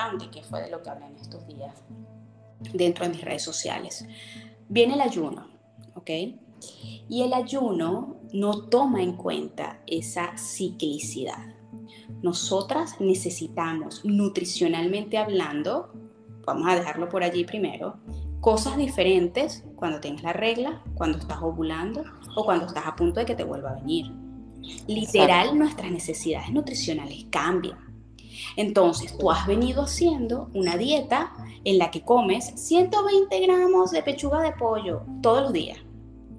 importante, que fue de lo que hablé en estos días dentro de mis redes sociales. Viene el ayuno, ¿ok? Y el ayuno no toma en cuenta esa ciclicidad. Nosotras necesitamos, nutricionalmente hablando, vamos a dejarlo por allí primero, cosas diferentes cuando tienes la regla, cuando estás ovulando o cuando estás a punto de que te vuelva a venir. Literal, nuestras necesidades nutricionales cambian. Entonces, tú has venido haciendo una dieta en la que comes 120 gramos de pechuga de pollo todos los días.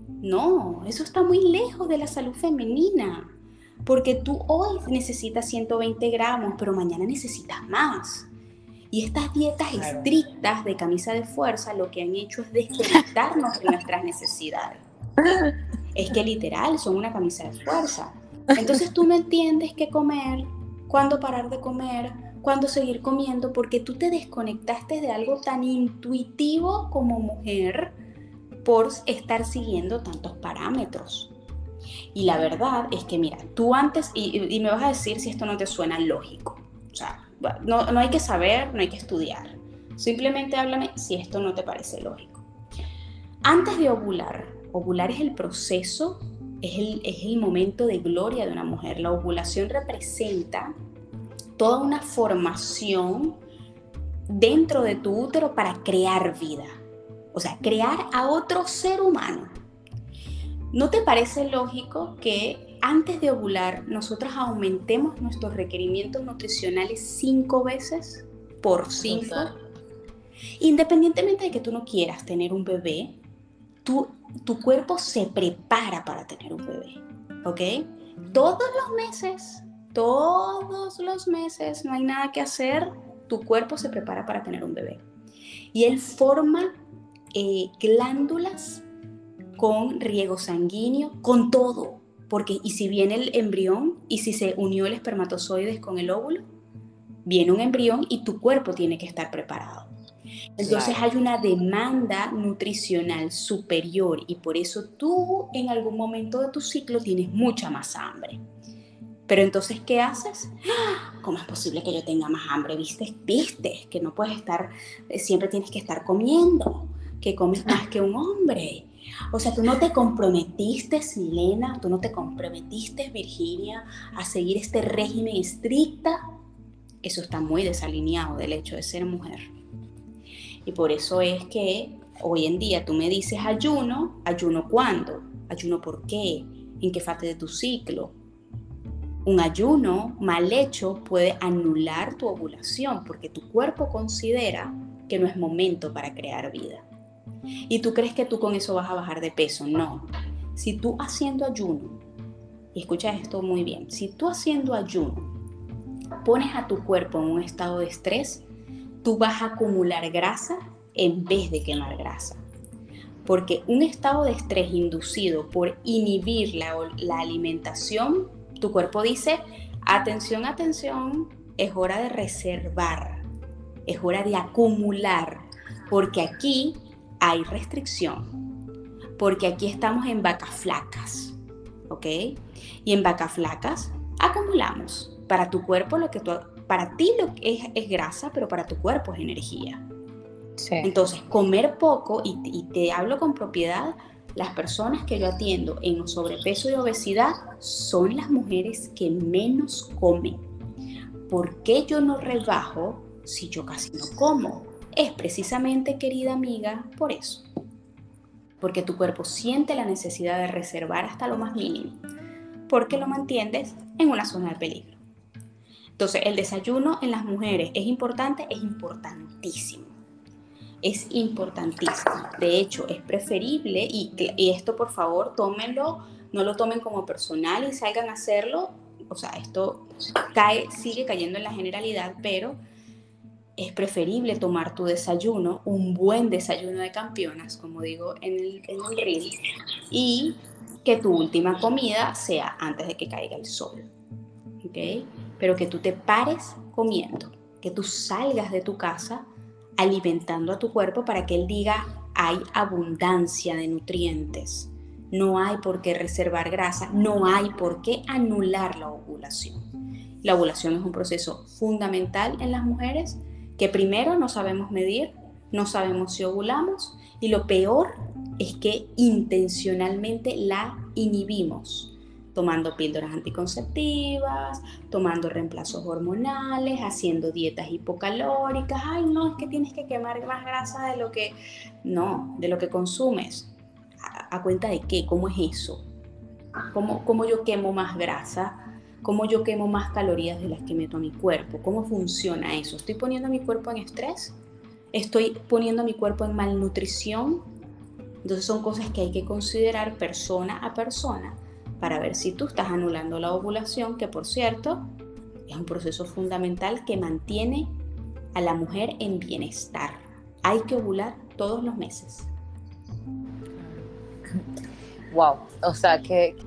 No, eso está muy lejos de la salud femenina, porque tú hoy necesitas 120 gramos, pero mañana necesitas más. Y estas dietas estrictas de camisa de fuerza lo que han hecho es desconectarnos de nuestras necesidades. Es que literal son una camisa de fuerza. Entonces tú no entiendes qué comer, cuándo parar de comer, cuándo seguir comiendo, porque tú te desconectaste de algo tan intuitivo como mujer por estar siguiendo tantos parámetros. Y la verdad es que, mira, tú antes, y, me vas a decir si esto no te suena lógico. O sea, no, no hay que saber, no hay que estudiar. Simplemente háblame si esto no te parece lógico. Antes de ovular, ovular es el proceso, es el, es el momento de gloria de una mujer. La ovulación representa toda una formación dentro de tu útero para crear vida. O sea, crear a otro ser humano. ¿No te parece lógico que antes de ovular, nosotras aumentemos nuestros requerimientos nutricionales cinco veces por cinco. Independientemente de que tú no quieras tener un bebé, tu, tu cuerpo se prepara para tener un bebé. ¿Ok? Todos los meses, todos los meses, no hay nada que hacer, tu cuerpo se prepara para tener un bebé. Y él forma eh, glándulas con riego sanguíneo, con todo, porque y si viene el embrión y si se unió el espermatozoide con el óvulo, viene un embrión y tu cuerpo tiene que estar preparado. Entonces hay una demanda nutricional superior y por eso tú en algún momento de tu ciclo tienes mucha más hambre. Pero entonces, ¿qué haces? ¡Ah! ¿Cómo es posible que yo tenga más hambre? ¿Viste? ¿Viste? Que no puedes estar, eh, siempre tienes que estar comiendo, que comes más que un hombre, o sea, tú no te comprometiste, Milena, tú no te comprometiste, Virginia, a seguir este régimen estricta. Eso está muy desalineado del hecho de ser mujer. Y por eso es que hoy en día tú me dices ayuno, ayuno cuándo, ayuno por qué, en qué fase de tu ciclo. Un ayuno mal hecho puede anular tu ovulación porque tu cuerpo considera que no es momento para crear vida. Y tú crees que tú con eso vas a bajar de peso. No. Si tú haciendo ayuno, y escucha esto muy bien, si tú haciendo ayuno pones a tu cuerpo en un estado de estrés, tú vas a acumular grasa en vez de quemar grasa. Porque un estado de estrés inducido por inhibir la, alimentación, tu cuerpo dice, atención, atención, es hora de reservar, es hora de acumular, porque aquí hay restricción, porque aquí estamos en vacas flacas, ¿ok? Y en vacas flacas acumulamos. Para tu cuerpo lo que tú, para ti lo que es, es grasa, pero para tu cuerpo es energía. Entonces, comer poco, y, y te hablo con propiedad, las personas que yo atiendo en sobrepeso y obesidad son las mujeres que menos comen. ¿Por qué yo no rebajo si yo casi no como? es precisamente, querida amiga, por eso. Porque tu cuerpo siente la necesidad de reservar hasta lo más mínimo, porque lo mantienes en una zona de peligro. Entonces, el desayuno en las mujeres es importante, es importantísimo. Es importantísimo. De hecho, es preferible, y, esto por favor tómenlo, no lo tomen como personal y salgan a hacerlo. O sea, esto cae, sigue cayendo en la generalidad, pero es preferible tomar tu desayuno, un buen desayuno de campeonas, como digo en el, en el reel, y que tu última comida sea antes de que caiga el sol. ¿Ok? Pero que tú te pares comiendo, que tú salgas de tu casa alimentando a tu cuerpo para que él diga, hay abundancia de nutrientes, no hay por qué reservar grasa, no hay por qué anular la ovulación. La ovulación es un proceso fundamental en las mujeres Que primero no sabemos medir, no sabemos si ovulamos y lo peor es que intencionalmente la inhibimos tomando píldoras anticonceptivas, tomando reemplazos hormonales, haciendo dietas hipocalóricas. Ay, no, es que tienes que quemar más grasa de lo que, no, de lo que consumes. ¿A, cuenta de qué? ¿Cómo es eso? ¿Cómo, ¿Cómo yo quemo más grasa? ¿Cómo yo quemo más calorías de las que meto a mi cuerpo? ¿Cómo funciona eso? ¿Estoy poniendo a mi cuerpo en estrés? ¿Estoy poniendo a mi cuerpo en malnutrición? Entonces son cosas que hay que considerar persona a persona para ver si tú estás anulando la ovulación, que por cierto es un proceso fundamental que mantiene a la mujer en bienestar. Hay que ovular todos los meses. Wow, o sea que